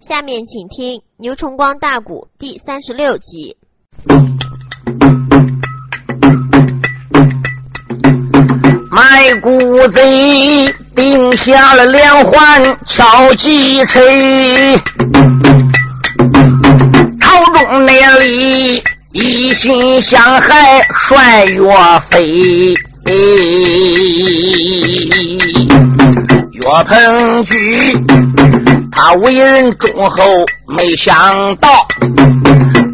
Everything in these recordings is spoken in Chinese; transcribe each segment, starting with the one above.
下面请听《牛崇光大鼓》第三十六集。卖谷贼定下了连环敲击锤，朝中内里一心想害帅岳飞。岳鹏举，他为人忠厚，没想到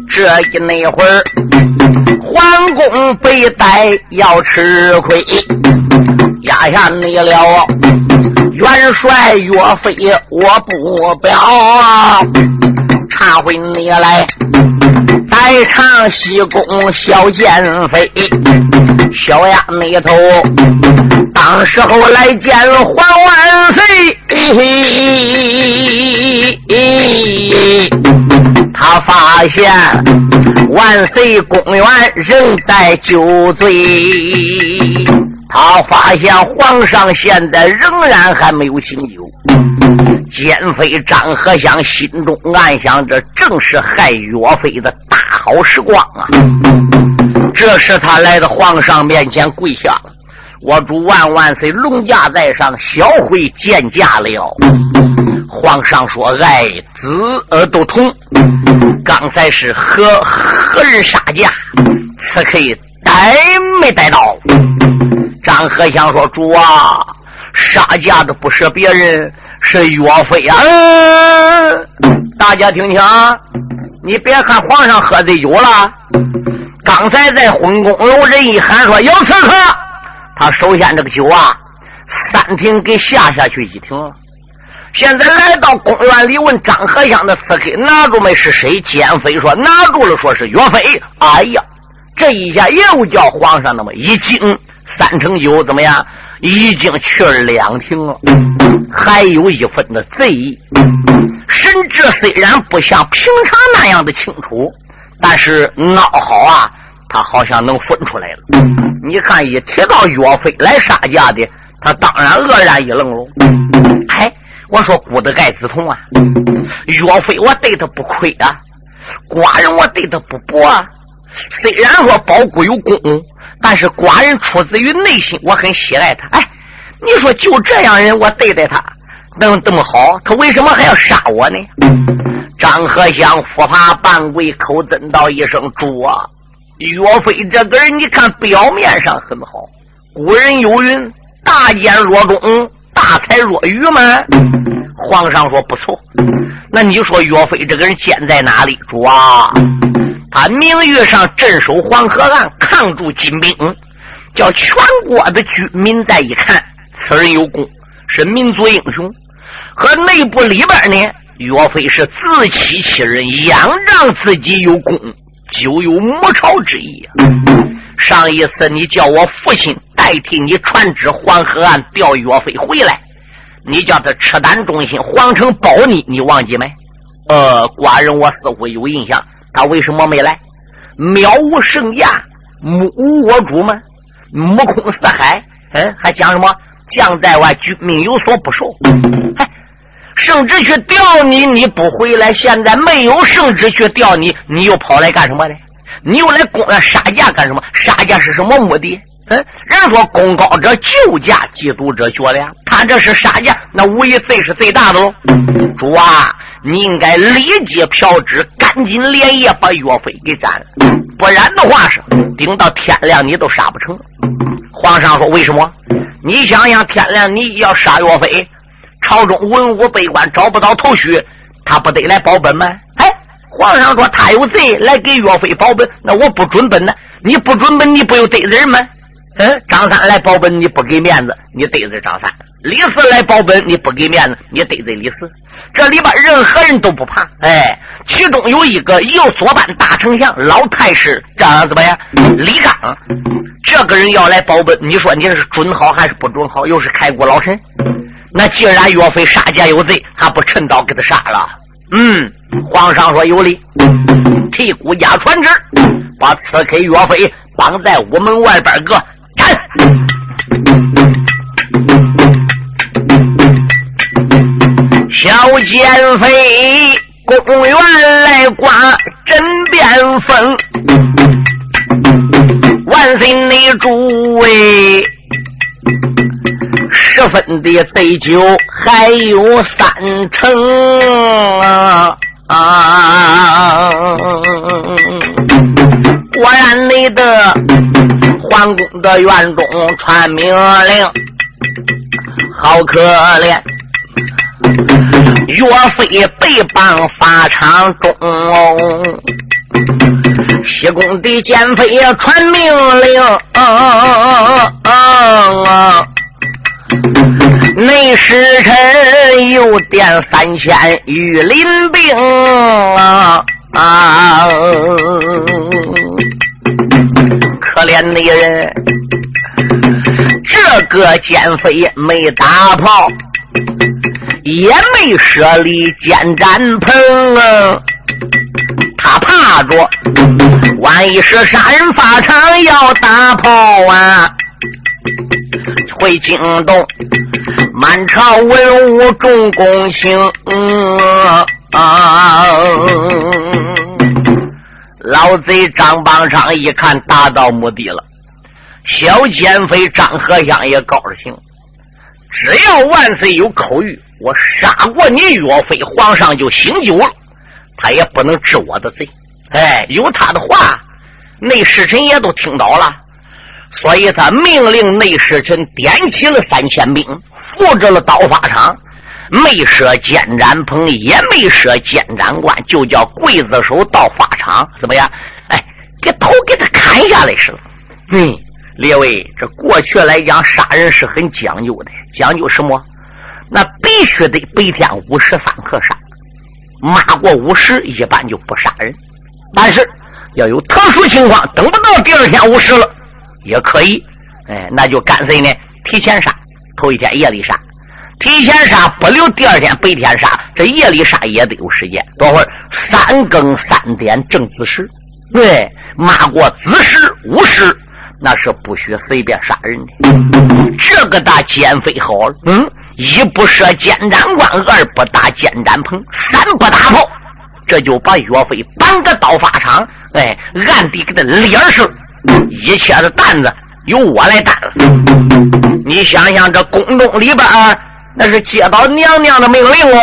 这一那会儿，皇宫被逮要吃亏，压下你了。元帅岳飞，我不表，忏悔你来。代偿西宫小剑飞，小丫那头，当时候来见皇万岁，他发现万岁公园仍在酒醉，他发现皇上现在仍然还没有醒酒。奸妃张和香心中暗想：这正是害岳飞的大好时光啊！这时他来到皇上面前跪下了：“我主万万岁，龙驾在上，小辉见驾了。”皇上说：“爱，子儿都同，刚才是何何人杀驾？此刻还没逮到？”张和祥说：“主啊。”杀驾的不是别人，是岳飞啊！大家听听啊，你别看皇上喝醉酒了，刚才在昏宫楼人一喊说有刺客，他首先这个酒啊，三瓶给下下去一瓶。现在来到公园里问张和祥的刺客拿住没？是谁？奸妃说拿住了，说是岳飞。哎呀，这一下又叫皇上那么一惊，三成酒怎么样？已经去了两庭了，还有一分的醉意。神志虽然不像平常那样的清楚，但是孬好啊，他好像能分出来了。你看，一提到岳飞来杀驾的，他当然愕然一愣喽。哎，我说孤的盖子同啊，岳飞我对他不亏啊，寡人我对他不薄啊。虽然说包谷有功。但是寡人出自于内心，我很喜爱他。哎，你说就这样人，我对待他能这么好，他为什么还要杀我呢？张和祥伏爬半跪，口尊道一声：“主啊！岳飞这个人，你看表面上很好。古人有云：大奸若忠，大才若愚吗？皇上说不错。那你说岳飞这个人奸在哪里？主啊！”他名誉上镇守黄河岸，抗住金兵，叫全国的居民再一看，此人有功，是民族英雄。和内部里边呢，岳飞是自欺欺人，仰仗自己有功，就有谋朝之意啊。上一次你叫我父亲代替你传旨黄河岸调岳飞回来，你叫他赤胆忠心，皇城保你，你忘记没？呃，寡人我似乎有印象。他为什么没来？渺无圣驾，目无我主吗？目空四海，嗯，还讲什么将在外，军命有所不受？哎，圣旨去调你，你不回来。现在没有圣旨去调你，你又跑来干什么呢？你又来公园杀价干什么？杀价是什么目的？嗯，人说功高者救驾，嫉妒者绝粮。他这是杀价，那无疑罪是最大的喽。主啊！你应该立即飘旨，赶紧连夜把岳飞给斩了，不然的话是顶到天亮你都杀不成。皇上说：“为什么？你想想，天亮你要杀岳飞，朝中文武百官找不到头绪，他不得来保本吗？”哎，皇上说：“他有贼来给岳飞保本，那我不准本呢？你不准本，你不有得人吗？”嗯，张三来保本，你不给面子，你得罪张三；李四来保本，你不给面子，你得罪李四。这里边任何人都不怕。哎，其中有一个右左班大丞相老太师张怎么样？李刚，这个人要来保本，你说你是准好还是不准好？又是开国老臣。那既然岳飞杀家有罪，还不趁早给他杀了？嗯，皇上说有理，替孤家传旨，把刺客岳飞绑在午门外边个。小奸妃公园来刮枕边风。万岁内诸位，十分的醉酒还有三成啊啊！果然，你的皇宫的院中传命令，好可怜。岳飞被绑法场中，西宫的奸妃传命令，内侍臣又点三千御林兵啊！啊可怜的人，这个奸妃没打炮。也没设立监斩棚啊，他怕着，万一是杀人法场要打炮啊，会惊动满朝文武众公卿。啊！老贼张邦昌一看达到目的了，小奸妃张和香也高兴，只要万岁有口谕。我杀过你岳飞，皇上就醒酒了，他也不能治我的罪。哎，有他的话，内侍臣也都听到了，所以他命令内侍臣点起了三千兵，扶着了刀法场，没设监斩棚，也没设监斩官，就叫刽子手到法场，怎么样？哎，给头给他砍下来似的。嗯，列位，这过去来讲，杀人是很讲究的，讲究什么？那必须得白天午时三刻杀，骂过午时一般就不杀人。但是要有特殊情况，等不到第二天午时了，也可以。哎，那就干脆呢，提前杀，头一天夜里杀，提前杀不留第二天白天杀，这夜里杀也得有时间。多会儿三更三点正子时，对，骂过子时午时，那是不许随便杀人的。这个大奸妃好了，嗯。一不设监斩关，二不打监斩棚，三不打炮，这就把岳飞搬个刀法场，哎，暗地给他脸上，一切的担子由我来担了。你想想，这宫中里边那是接到娘娘的命令哦，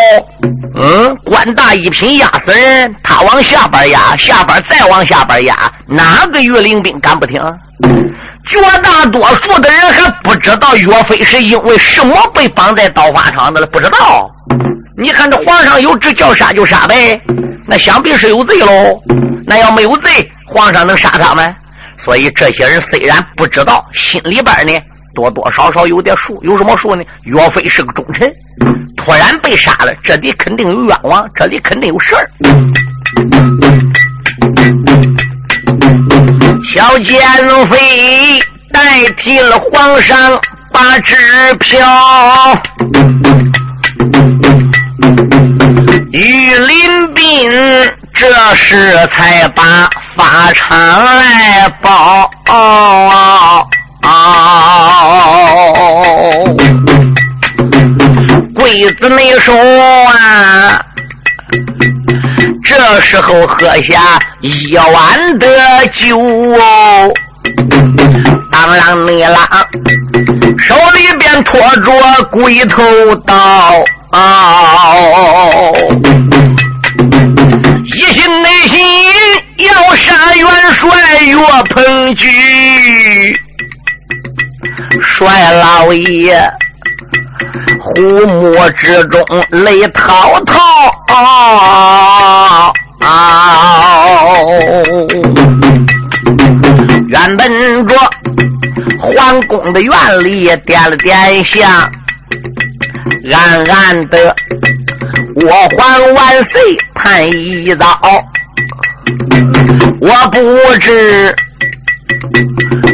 嗯，官大一品压死人，他往下边压，下边再往下边压，哪个御林兵敢不听？绝大多数的人还不知道岳飞是因为什么被绑在刀法场的了，不知道。你看这皇上有旨叫杀就杀呗，那想必是有罪喽。那要没有罪，皇上能杀他吗？所以这些人虽然不知道，心里边呢多多少少有点数。有什么数呢？岳飞是个忠臣，突然被杀了，这里肯定有冤枉，这里肯定有事儿。小奸妃代替了皇上把支票，御林兵这时才把法场来报。鬼子没收啊！这时候喝下一碗的酒哦，当啷你啷，手里边托着鬼头刀，一心内心要杀元帅岳鹏举，帅老爷。虎目之中泪滔滔，原本着皇宫的院里点了点香，暗暗的我还万岁叹一遭，我不知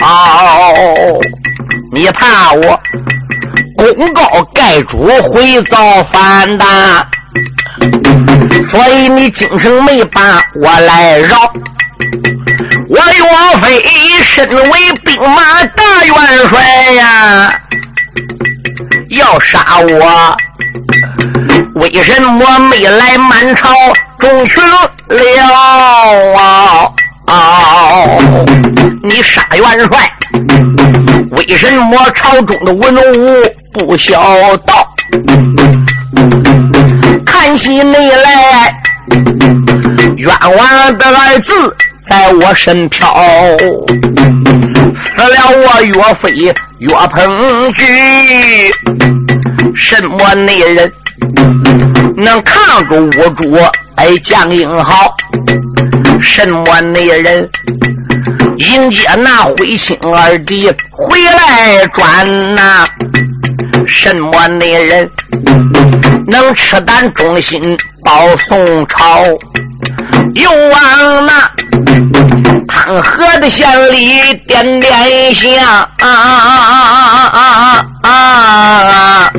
哦你怕我功高盖主会造反的，所以你今生没把我来饶。我岳飞身为兵马大元帅呀，要杀我，为什么没来满朝众群了啊？你杀元帅，为什么朝中的文武不孝道？看起你来，冤枉的儿子。在我身飘，死了我岳飞岳鹏举，什么内人能抗住我主哎将英豪？什么内人迎接那徽钦二弟回来转呐？什么内人能赤胆忠心报宋朝？又往那汤河的县里点点香，啊啊啊啊！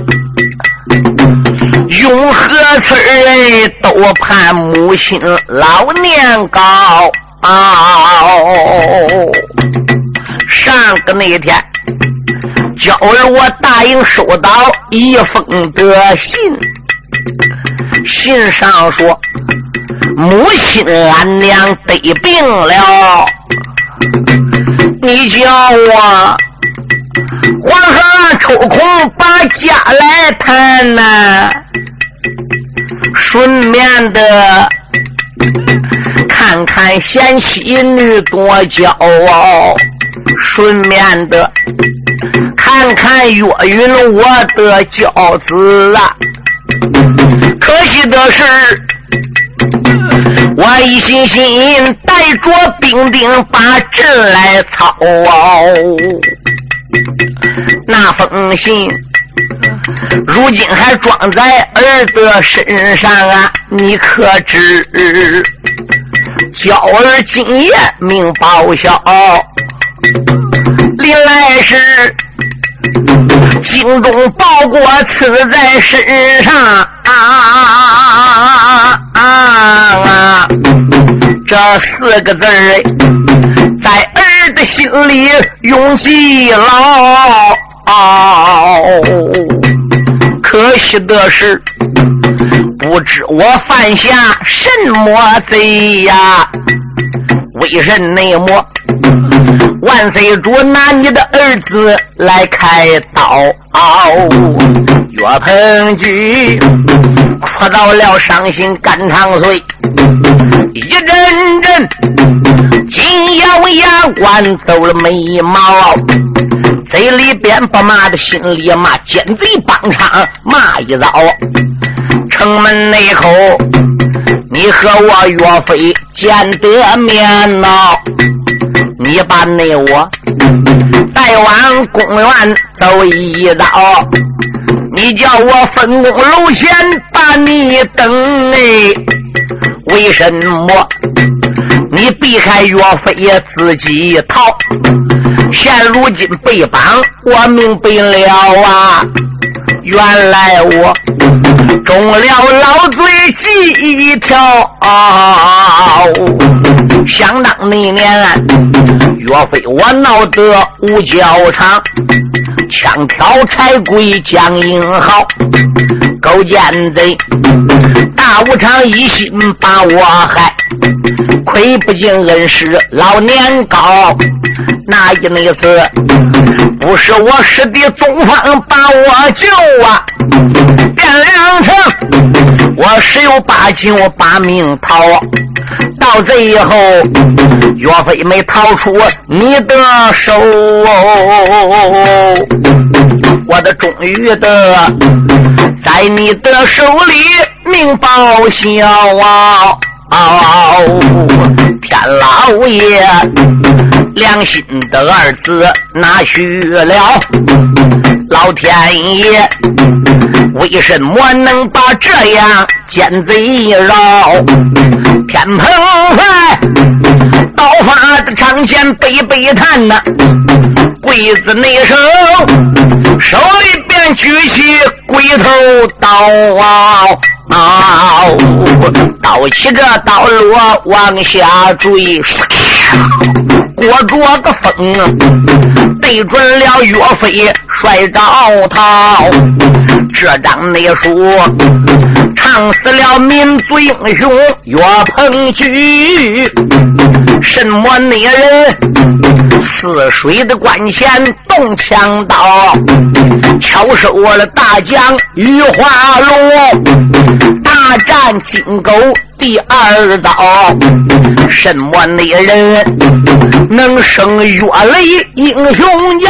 永和村人都盼母亲老年高。上个那天，娇儿我答应收到一封的信，信上说。母亲，俺娘得病了，你叫我黄河抽空把家来探呐，顺便的看看贤妻女多骄傲，顺便的看看岳云我的娇子啊，可惜的是。我一心心带着兵丁把阵来操，那封信如今还装在儿的身上啊！你可知？娇儿今夜命报销，临来时精忠报国刺在身上啊！啊！这四个字儿在儿的心里永记牢。可惜的是，不知我犯下什么罪呀？为人内么？万岁主拿你的儿子来开刀，岳鹏举哭到了伤心肝肠碎，一阵阵紧咬牙关，皱了眉毛，嘴里边不骂的，心里骂，奸贼帮场骂一遭，城门内口。你和我岳飞见得面呐，你把那我带往公园走一遭，你叫我分工楼前把你等哎，为什么你避开岳飞自己逃？现如今被绑，我明白了啊。原来我中了老贼计一条，相当那年岳飞我闹得五角场，枪挑柴鬼将英豪，勾践贼大武场一心把我害，亏不敬恩师老年高，那一那次不是我师弟宗方把我救。啊！变两成，我十有八九把命逃，到最后岳飞没逃出你的手，我的终于的在你的手里命报销啊！天老爷，良心的儿子哪许了？老天爷，为什么能把这样奸贼饶？偏碰坏刀法的长剑背背弹呐，鬼子内声，手里边举起鬼头刀啊啊，刀起这刀落往下坠。裹着个风，对准了岳飞摔着逃。这张内书唱死了民族英雄岳鹏举。什么内人？泗水的关前动枪刀，巧收了大将余华龙，大战金沟。第二遭，什么内人能生岳雷英雄家？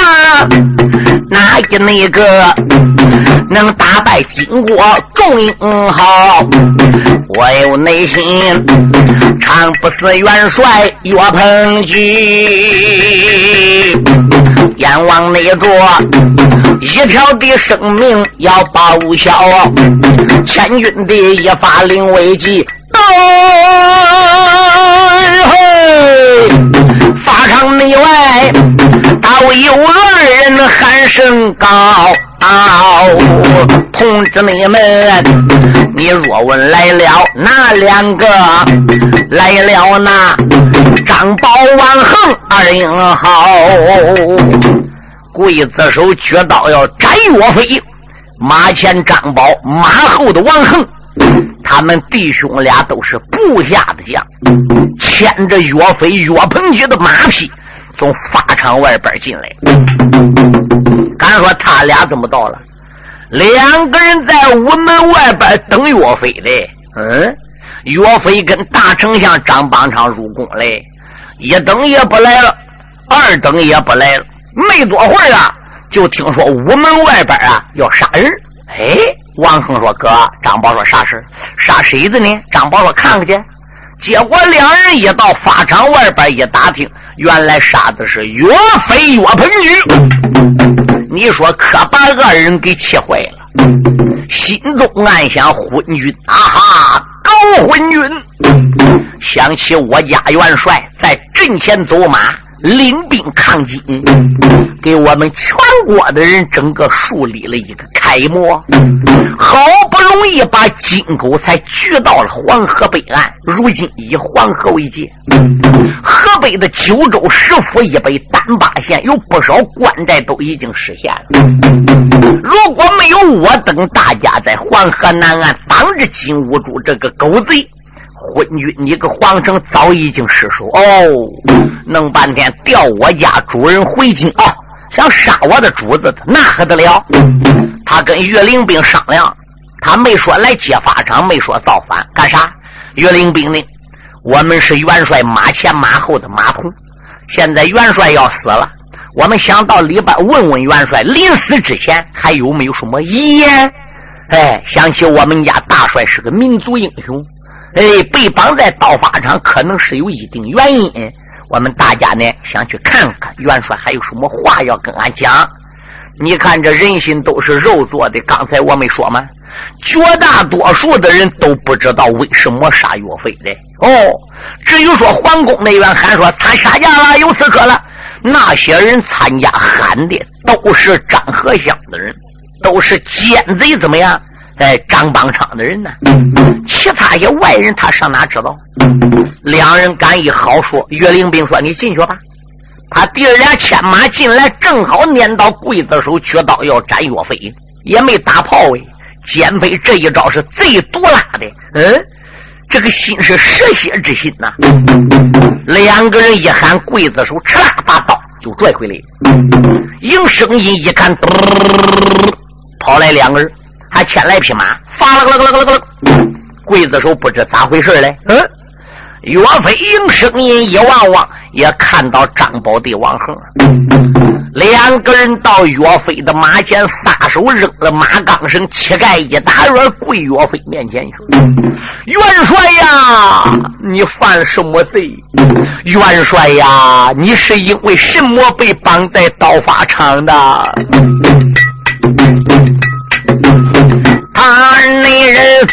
哪一那个能打败金国众英豪？我有内心常不死元帅岳鹏举，阎王内着一条的生命要报销，千军的一发令危急。嘿，法场内外，都有二人喊声高。通知你们，你若问来了哪两个？来了那张宝、王恒二英豪。刽子手举刀要斩岳飞，马前张宝，马后的王恒。他们弟兄俩都是部下的将，牵着岳飞、岳鹏举的马匹从法场外边进来。敢说他俩怎么到了？两个人在屋门外边等岳飞嘞。嗯，岳飞跟大丞相张邦昌入宫嘞，一等也不来了，二等也不来了。没多会儿啊，就听说屋门外边啊要杀人。哎。王恒说：“哥，张宝说啥事杀谁的呢？”张宝说：“看看去。”结果两人一到法场外边一打听，原来杀的是岳飞、岳鹏举。你说可把二人给气坏了，心中暗想：昏君啊哈，狗昏君！想起我家元帅在阵前走马。领兵抗金，给我们全国的人整个树立了一个楷模。好不容易把金沟才举到了黄河北岸，如今以黄河为界，河北的九州十府以北单八县有不少关寨都已经实现了。如果没有我等大家在黄河南岸挡着金兀术这个狗贼。昏君，你个皇城早已经失守哦！弄半天调我家主人回京啊，想杀我的主子，那还得了？他跟岳灵兵商量，他没说来接法场，没说造反，干啥？岳灵兵呢？我们是元帅马前马后的马童，现在元帅要死了，我们想到里边问问元帅，临死之前还有没有什么遗言？哎，想起我们家大帅是个民族英雄。哎，被绑在刀法场，可能是有一定原因。我们大家呢，想去看看元帅还有什么话要跟俺讲。你看，这人心都是肉做的。刚才我没说吗？绝大多数的人都不知道为什么杀岳飞的。哦，至于说皇宫内院喊说他杀价了，有刺客了，那些人参加喊的都是张和祥的人，都是奸贼，怎么样？哎，张邦昌的人呢？其他些外人他上哪知道？两人敢一好说，岳灵兵说：“你进去吧。”他弟儿俩牵马进来，正好撵到刽子手举刀要斩岳飞，也没打炮哎。减肥这一招是贼毒辣的，嗯，这个心是蛇蝎之心呐。两个人一喊刽子手，哧啦把刀就拽回来。应声音一看，跑来两个人。还牵来匹马，发了个了个了个了个，刽子手不知咋回事嘞。嗯，岳飞应声音一望望，也看到张宝弟王恒，两个人到岳飞的马前，撒手扔了马缰绳，膝盖一打软，跪岳飞面前去：“元帅呀，你犯什么罪？元帅呀，你是因为什么被绑在刀法场的？”他那人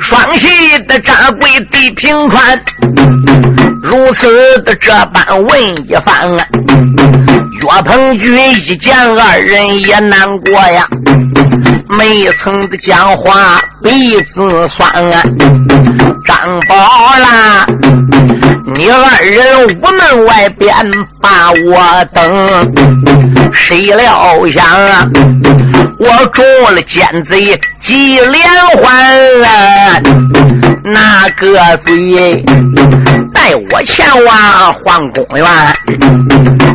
双喜的扎跪地平川，如此的这般问一番啊。岳鹏举一见二人也难过呀，没曾的讲话鼻子酸啊。张宝啦，你二人屋门外边把我等，谁料想啊，我中了奸贼几连环啊，那个贼带我前往皇宫院，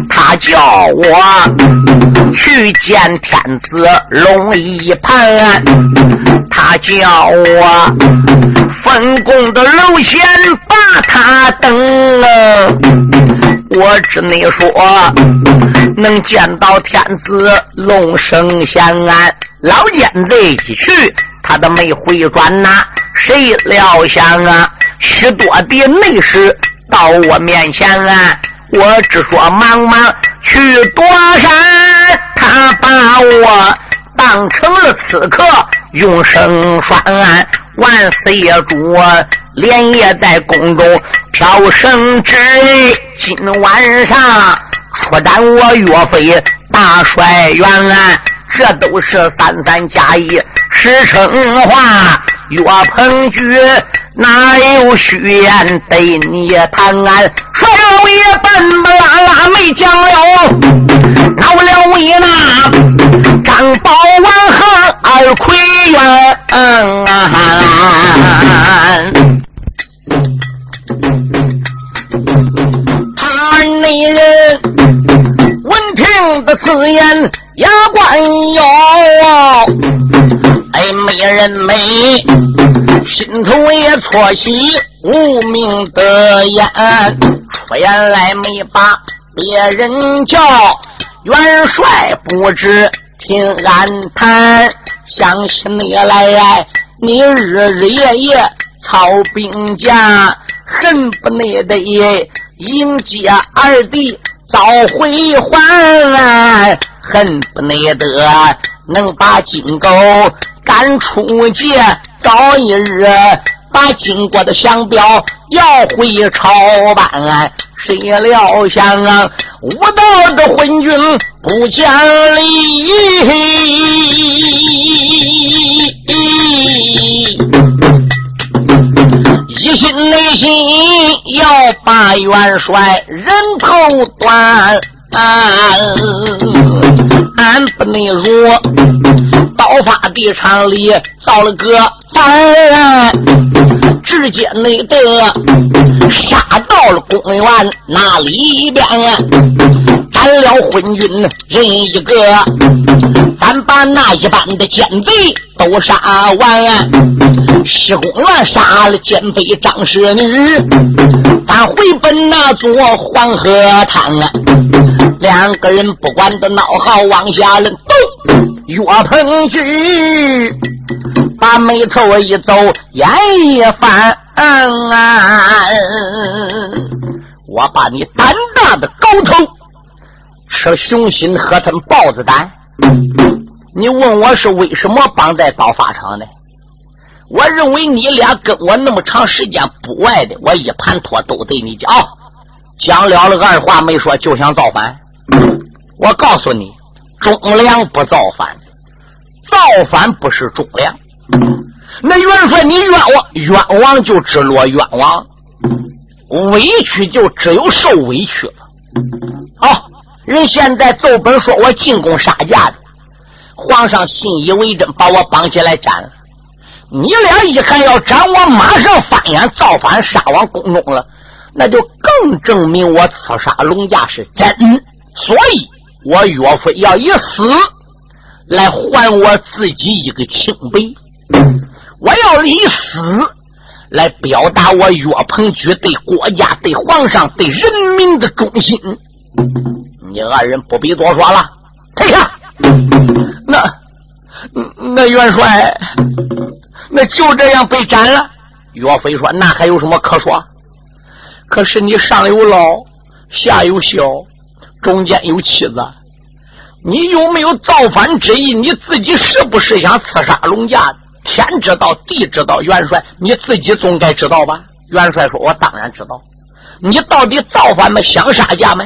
他叫我去见天子龙一盘，他叫我分宫的楼前把他等，我只能说能见到天子龙生仙安，老奸贼一去，他都没回转呐，谁料想啊，许多的内侍到我面前啊。我只说忙忙去躲闪，他把我当成了刺客，用绳拴。万岁爷主连夜在宫中飘圣旨，今晚上出战我岳飞大帅元安，这都是三三加一实称话。岳鹏举哪有虚言对你谈安？帅老爷笨不拉拉没讲了，恼了为那张宝王和二奎元。他那人闻听的此言，牙关咬，哎，美人美，心头也错喜，无名的眼，出言来没把别人叫，元帅不知听俺谈，想起你来，你日日夜夜操兵甲，恨不得迎接二弟早回还，恨不得能把金钩赶出界，早一日把金国的降表要回朝办。谁料想啊，无道的昏君不讲理，一心内心要把元帅人头断。俺不能如刀法的场里造了个反，直接内得杀到了公园那里边啊，斩了昏君人一个，咱把那一般的奸贼都杀完，施公园杀了奸贼张氏女，咱回奔那座黄河滩啊。两个人不管的闹好，往下扔，咚！岳鹏举把眉头一皱，眼一翻，我把你胆大的狗头吃熊心，喝成豹子胆。你问我是为什么绑在刀法场的？我认为你俩跟我那么长时间不外的，我一盘托都对你讲，讲了了二话没说，就想造反。我告诉你，忠良不造反，造反不是忠良。那元帅，你冤枉，冤枉就只落冤枉，委屈就只有受委屈了。好，人现在奏本说我进宫杀驾的，皇上信以为真，把我绑起来斩了。你俩一看要斩我，马上翻眼造反，杀往宫中了，那就更证明我刺杀龙家是真。所以，我岳飞要以死来还我自己一个清白，我要以死来表达我岳鹏举对国家、对皇上、对人民的忠心。你二人不必多说了，退下。那那元帅，那就这样被斩了。岳飞说：“那还有什么可说？可是你上有老，下有小。”中间有妻子，你有没有造反之意？你自己是不是想刺杀龙家？天知道，地知道，元帅你自己总该知道吧？元帅说：“我当然知道。你到底造反吗？想杀家吗？”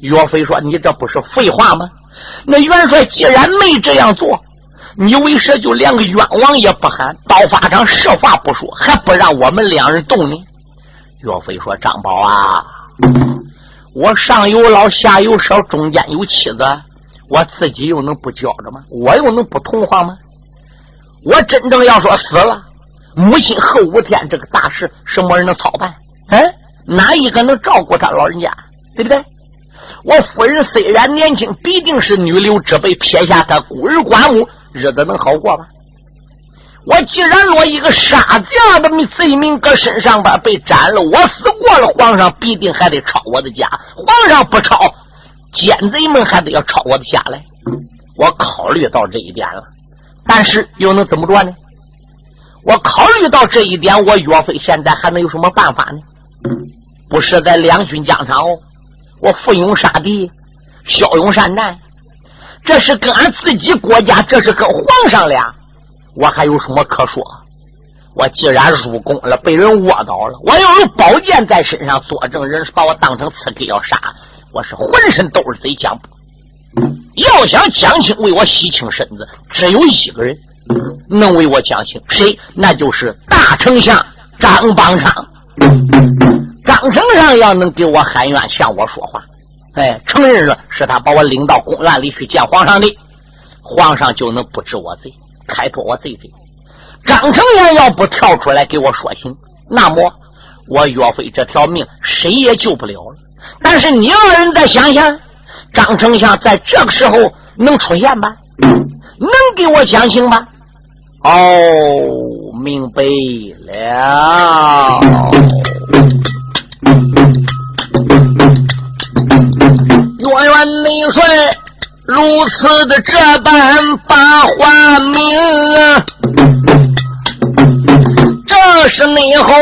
岳飞说：“你这不是废话吗？那元帅既然没这样做，你为什就连个冤枉也不喊？刀法场设法不说，还不让我们两人动呢？”岳飞说：“张宝啊，我上有老，下有少，中间有妻子，我自己又能不教着吗？我又能不同化吗？我真正要说死了，母亲后五天这个大事，什么人能操办？嗯，哪一个能照顾他老人家？对不对？”我夫人虽然年轻，必定是女流之辈，撇下她孤儿寡母，日子能好过吗？我既然落一个杀将的罪名搁身上吧被斩了，我死了，皇上必定还得抄我的家。皇上不抄，奸贼们还得要抄我的家来。我考虑到这一点了，但是又能怎么着呢？我考虑到这一点，我岳飞现在还能有什么办法呢？不是在两军疆场哦。我奋勇杀敌，骁勇善战，这是跟俺自己国家，这是跟皇上俩，我还有什么可说？我既然入宫了，被人窝倒了，我要有宝剑在身上作证，人是把我当成刺客要杀，我是浑身都是贼枪。要想讲清为我洗清身子，只有一个人能为我讲清，谁？那就是大丞相张邦昌。张丞相要能给我喊冤，向我说话，哎，承认了是他把我领到公案里去见皇上的，皇上就能不治我罪，开脱我罪罪。张丞相要不跳出来给我说情，那么我岳飞这条命谁也救不了了。但是你二人再想想，张丞相在这个时候能出现吧？能给我讲情吧？哦，明白了。岳元内帅如此的这般把话明，啊这是内后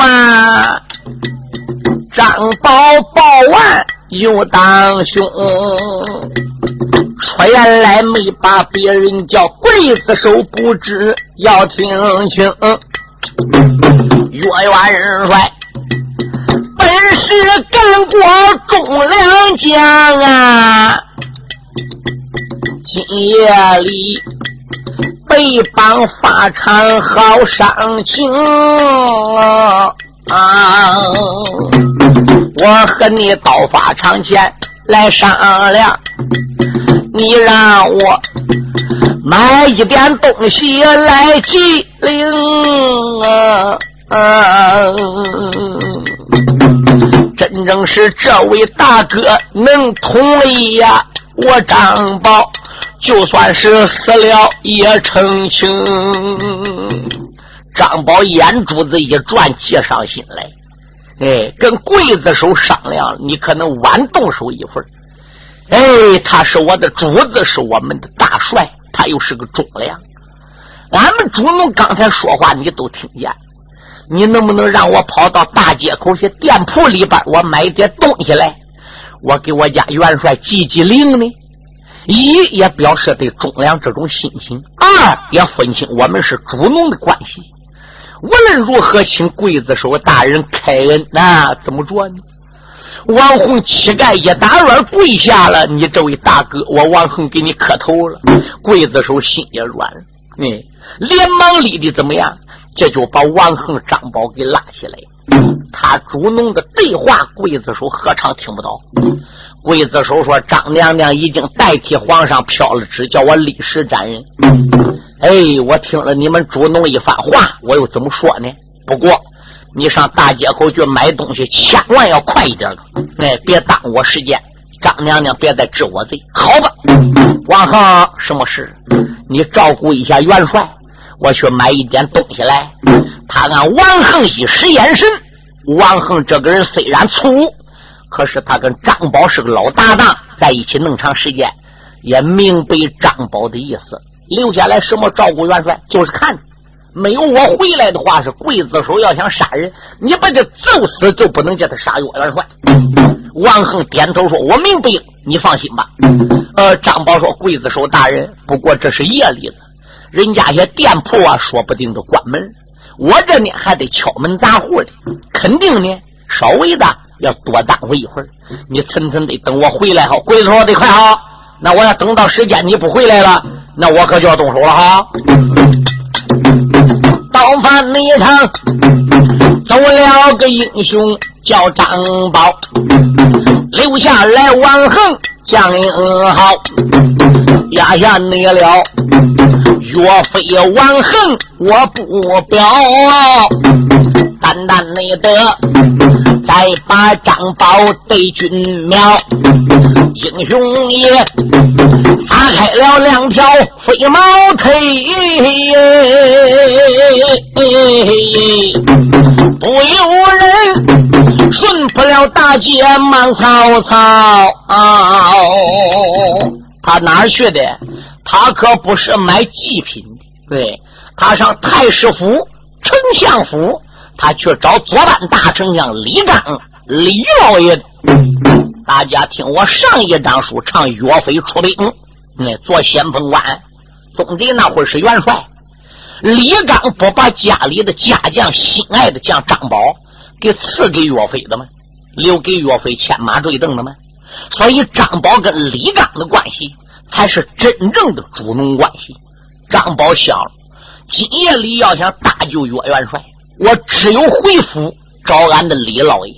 啊！张宝报完又当凶，出言来没把别人叫刽子手，不知要听清。岳元帅。本是干过忠良将啊，今夜里被绑法场好伤情啊！我和你到法场前来商量，你让我买一点东西来祭灵啊！真正是这位大哥能同意呀！我张宝就算是死了也成情。张宝眼珠子一转，急上心来，哎，跟刽子手商量，你可能晚动手一会儿。哎，他是我的主子，是我们的大帅，他又是个忠良。俺们主奴刚才说话，你都听见。你能不能让我跑到大街口些店铺里边，我买点东西来，我给我家元帅祭祭灵呢？一也表示对忠良这种心情；二也分清我们是主奴的关系。无论如何，请刽子手大人开恩，那怎么着呢？王红膝盖一打软，跪下了。你这位大哥，我王恒给你磕头了。刽子手心也软了，哎，连忙立的怎么样？这就把王恒、张宝给拉起来。他主农的对话，刽子手何尝听不到？刽子手说：“张娘娘已经代替皇上飘了旨，叫我立时斩人。”哎，我听了你们主弄一番话，我又怎么说呢？不过你上大街口去买东西，千万要快一点了哎，别耽误我时间。张娘娘别再治我罪，好吧？王恒，什么事？你照顾一下元帅。我去买一点东西来。他按王恒一时眼神，王恒这个人虽然粗，可是他跟张宝是个老搭档，在一起那么长时间，也明白张宝的意思。留下来什么照顾元帅，就是看。没有我回来的话，是刽子手要想杀人，你把他揍死，就不能叫他杀岳元帅。王恒点头说：“我明白，你放心吧。”呃，张宝说：“刽子手大人，不过这是夜里子。”人家些店铺啊，说不定都关门。我这呢还得敲门砸户的，肯定呢稍微的要多耽误一会儿。你层层得等我回来好，鬼子说得快好。那我要等到时间你不回来了，那我可就要动手了哈。刀法那一场走了个英雄叫张宝，留下来王恒将英豪，压下你了。岳飞王恒我不表，单单你的再把张宝对军庙，英雄也撒开了两条飞毛腿，不由人顺不了大街忙曹操，他哪儿去的？他可不是买祭品的，对他上太师府、丞相府，他去找左班大丞相李刚、李老爷。大家听我上一章书唱岳飞出兵，那做先锋官，总之那会是元帅。李刚不把家里的家将心爱的将张宝给赐给岳飞的吗？留给岳飞牵马坠镫的吗？所以张宝跟李刚的关系。才是真正的主奴关系。张宝想，今夜里要想搭救岳元帅，我只有回府找俺的李老爷。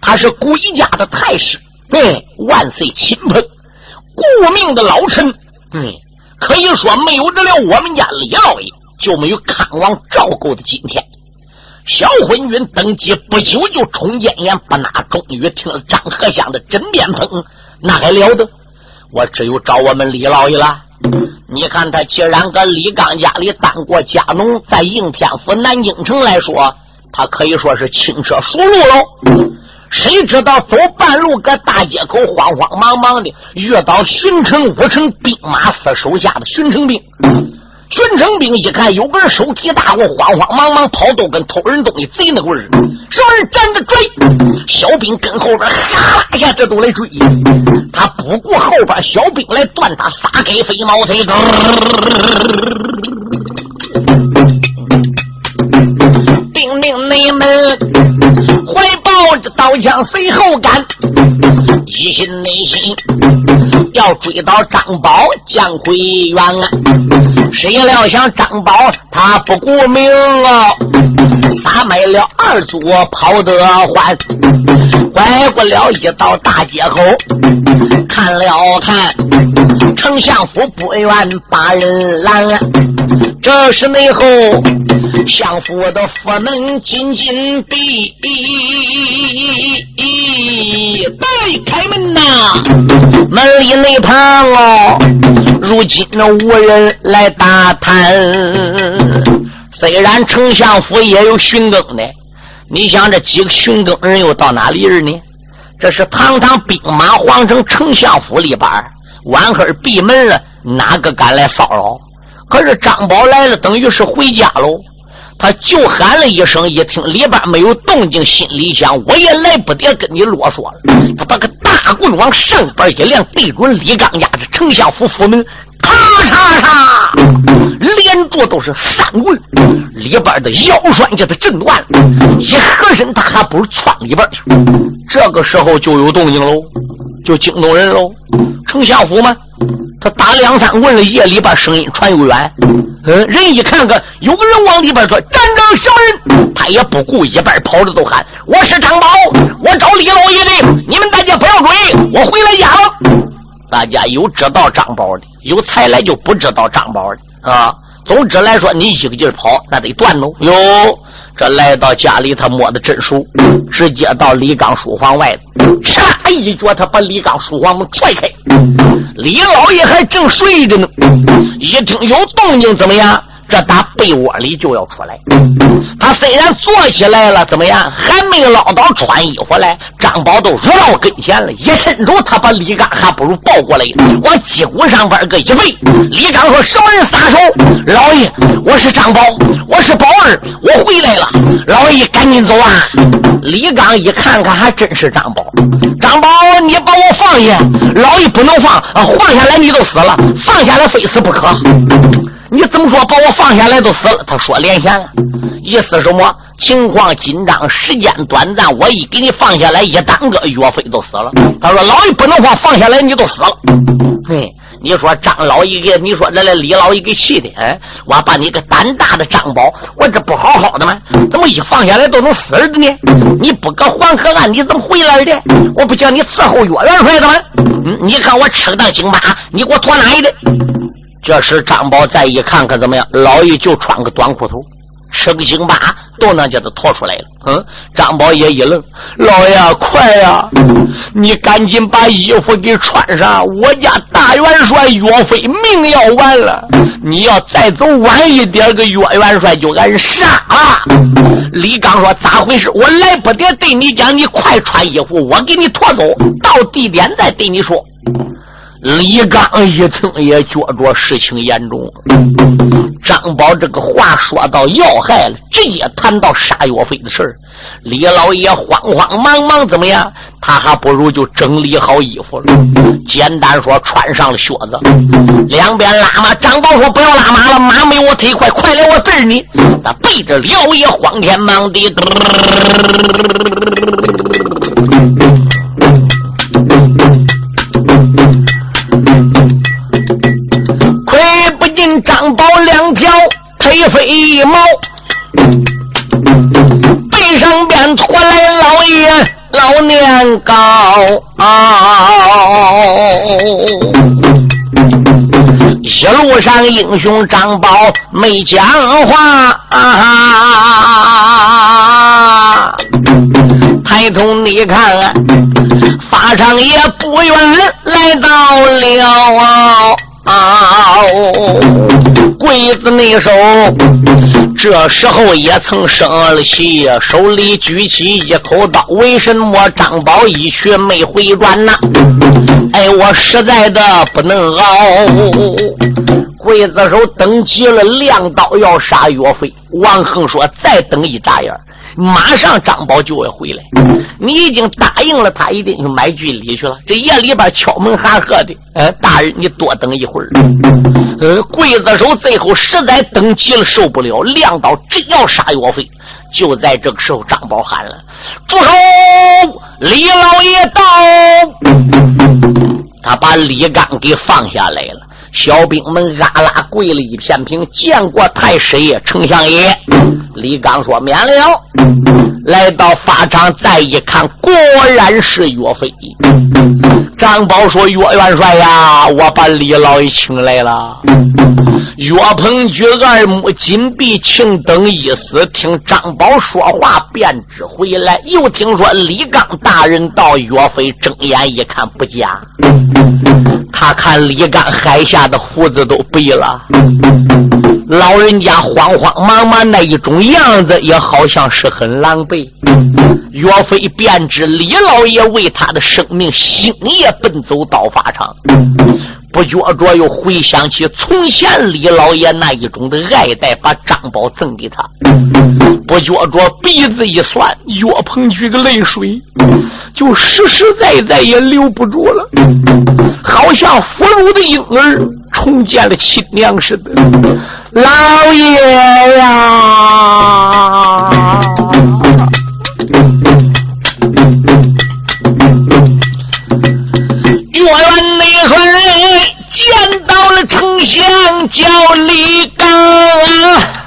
他是鬼家的太师，嗯万岁亲朋，顾命的老臣。嗯，可以说没有得了我们家李老爷，就没有康王赵构的今天。小昏君登基不久就冲奸言不拿，终于听了张和相的枕边风，那还了得？我只有找我们李老爷了。你看他既然搁李刚家里当过家奴，在应天府南京城来说，他可以说是轻车熟路喽。谁知道走半路，搁大街口慌慌忙忙的遇到巡城五城兵马司手下的巡城兵。巡城兵一看有个人手提大棍，慌慌忙忙跑，都跟偷人东西贼那味儿。什么人站着追？小兵跟后边哈啦一下，这都来追。他不顾后边小兵来断他，撒开飞毛腿，叮叮你们着刀枪随后赶，一心内心要追到张宝将回原啊！谁料想张宝他不顾命啊，撒卖了二祖跑得欢，拐过了一道大街口，看了看丞相府不远把人拦，这时内后相府的府门紧紧闭，带开门呐，门里内旁哦，如今那无人来打。探，虽然丞相府也有巡更的，你想这几个巡更人又到哪里人呢？这是堂堂兵马皇城丞相府里边，晚黑闭门了，哪个敢来骚扰？可是张宝来了，等于是回家喽。他就喊了一声，一听里边没有动静，心里想：我也来不得跟你啰嗦了。他把个大棍往上边一亮，对准李刚家的丞相府府门。咔嚓嚓，连着都是三棍，里边的腰栓叫他震断了。一合身，他还不如窜里边去。这个时候就有动静喽，就惊动人喽。丞相府吗？他打两三棍了，夜里边声音传又远。嗯，人一看个有个人往里边说：“站着什么人？”他也不顾，一边跑着都喊：“我是张宝，我找李老爷的，你们大家不要追，我回来家了。”大家有知道张宝的，有才来就不知道张宝的啊。总之来说，你一个劲跑，那得断喽。哟，这来到家里，他摸的真熟，直接到李刚书房外，嚓一脚，他把李刚书房门踹开。李老爷还正睡着呢，一听有动静，怎么样？这打被窝里就要出来。他虽然坐起来了，怎么样？还没捞到穿衣服来。张宝都入到跟前了，一伸手，他把李刚还不如抱过来，往脊骨上边个一背。李刚说：“什么人撒手？老爷，我是张宝，我是宝儿，我回来了。老爷，赶紧走啊！”李刚一看看，还真是张宝。张宝，你把我放下！老爷不能放啊，放下来你就死了，放下来非死不可。你怎么说把我放下来都死了？他说连弦了，意思什么？情况紧张，时间短暂，我一给你放下来，一耽搁，岳飞都死了。他说老爷不能放，放下来你都死了。嘿。你说张老一给，你说这来李老一给气的，哎，我把你个胆大的张宝，我这不好好的吗？怎么一放下来都能死的呢？你不搁黄河岸，你怎么回来的？我不叫你伺候岳元帅的吗？嗯，你看我吃当京巴，你给我拖哪里的？这时张宝再一看，可怎么样？老爷就穿个短裤头。吃个惊巴都能叫他拖出来了。嗯，张宝也一愣，老爷快呀！你赶紧把衣服给穿上，我家大元帅岳飞命要完了。你要再走晚一点，个岳元帅就俺杀了。李刚说：“咋回事？我来不得对你讲，你快穿衣服，我给你拖走，到地点再对你说。”李刚一听也觉着事情严重，张宝这个话说到要害了，直接谈到杀岳飞的事儿。李老爷慌慌忙忙怎么样？他还不如就整理好衣服了，简单说穿上了靴子，两边拉马。张宝说：“不要拉马了，马没我腿快，快来我背你。”他背着李老爷慌天忙地。腿飞毛，背上边驮来老爷老年高，一路上英雄张宝没讲话啊，抬头你看，法上也不远来到了。啊！鬼子那手这时候也曾生了气，手里举起一口刀，为什么张宝一去没回转呐？哎，我实在的不能熬。刽子手等急了，亮刀要杀岳飞。王恒说：“再等一眨眼。”马上张宝就要回来，你已经答应了他，一定去买军礼去了。这夜里边敲门喊喝的，呃，大人你多等一会儿。呃，刽子手最后实在等急了，受不了，亮刀真要杀岳飞。就在这个时候，张宝喊了：“住手！李老爷到！”他把李刚给放下来了。小兵们啊啦跪了一片，平见过太师爷、丞相爷。李刚说：“免了。”来到法场，再一看，果然是岳飞。张宝说：“岳元帅呀，我把李老爷请来了。”岳鹏举二目紧闭，情等一死。听张宝说话，便知回来。又听说李刚大人到，岳飞睁眼一看，不假。他看李刚海下的胡子都白了，老人家慌慌忙忙那一种样子，也好像是很狼狈。岳飞便知李老爷为他的生命星夜奔走到法场，不觉着又回想起从前李老爷那一种的爱戴，把张宝赠给他，不觉着鼻子一酸，岳鹏举个泪水。就实实在在也留不住了，好像俘虏的婴儿重见了亲娘似的。老爷呀，岳元内帅见到了丞相，叫李刚啊，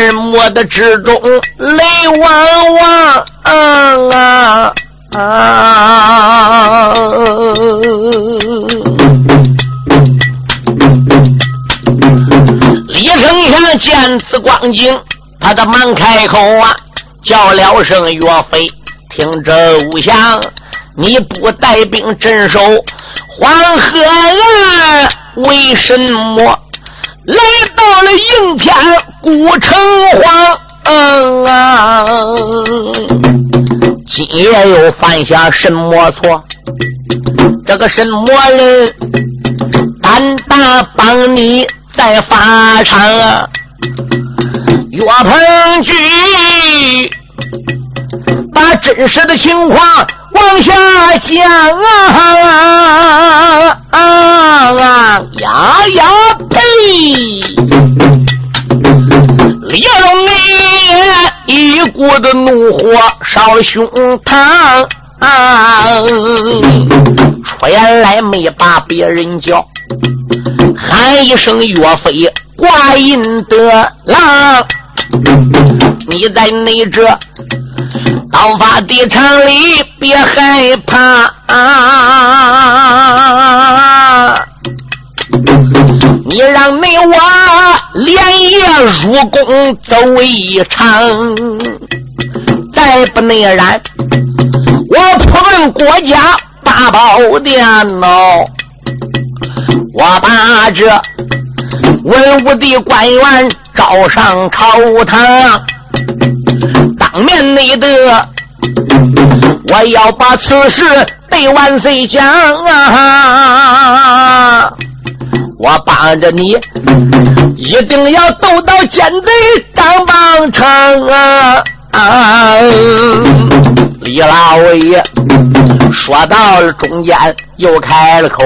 位。耳目的之中，泪汪汪啊！啊！李丞相见此光景，他的忙开口啊，叫了声岳飞，听着武相，你不带兵镇守黄河岸，为什么？来到了应天古城隍，嗯啊，今夜又犯下什么错？这个什么人胆大帮你在法场啊？岳鹏举把真实的情况往下讲啊啊啊呀呀呸！李荣义一股子怒火烧胸膛，出言来没把别人叫，喊一声岳飞挂印的郎，你在内这刀法的场里别害怕。你让内我连夜入宫走一场，再不内然，我破问国家大宝殿哦，我把这文武的官员召上朝堂，当面内得，我要把此事对万岁讲啊！我帮着你，一定要斗到奸贼张邦成啊！啊！李老爷说到了中间，又开了口：“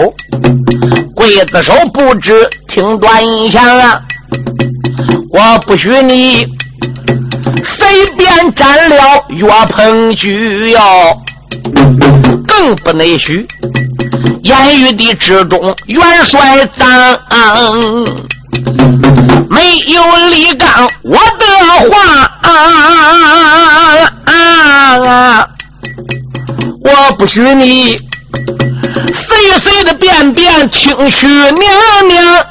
刽子手不知听端详啊！我不许你随便占了岳鹏居哟，更不能许。”言语的之中，元帅脏，没有李刚我的话，我不许你随随的便便听许娘娘。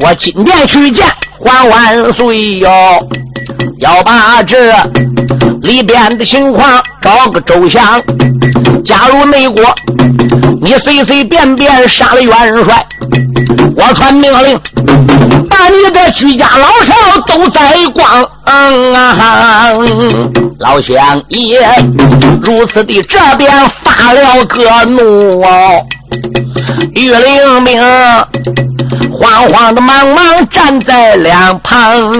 我今天去见还万岁哟，要把这里边的情况找个周详。假如内国你随随便便杀了元帅，我传命令，把你的居家老少都宰光。老乡爷如此的这边发了个怒哦，玉灵明慌慌的忙忙站在两旁，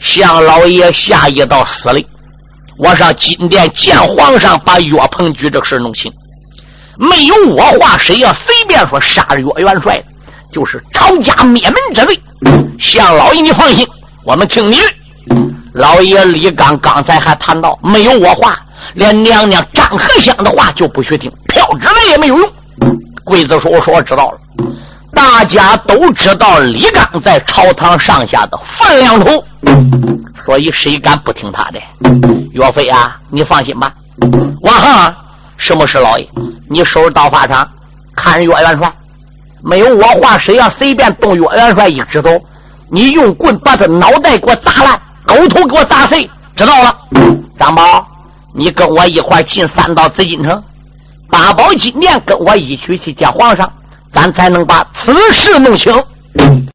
向老爷下一道死令。我上金殿见皇上，把岳鹏举这个事弄清。没有我话，谁要随便说杀岳元帅，就是抄家灭门之罪。向老爷，你放心，我们听你的。老爷李刚刚才还谈到，没有我话，连娘娘张和香的话就不许听，票纸了也没有用。刽子说：“我说我知道了。”大家都知道李刚在朝堂上下的分量头，所以谁敢不听他的？岳飞啊，你放心吧。王恒，什么事，老爷？你收拾刀法场，看岳元帅。没有我话，谁要随便动岳元帅一指头，你用棍把他脑袋给我砸烂，狗头给我砸碎。知道了。张宝，你跟我一块进三道紫禁城，八宝金殿，跟我一起去见皇上。咱才能把此事弄清。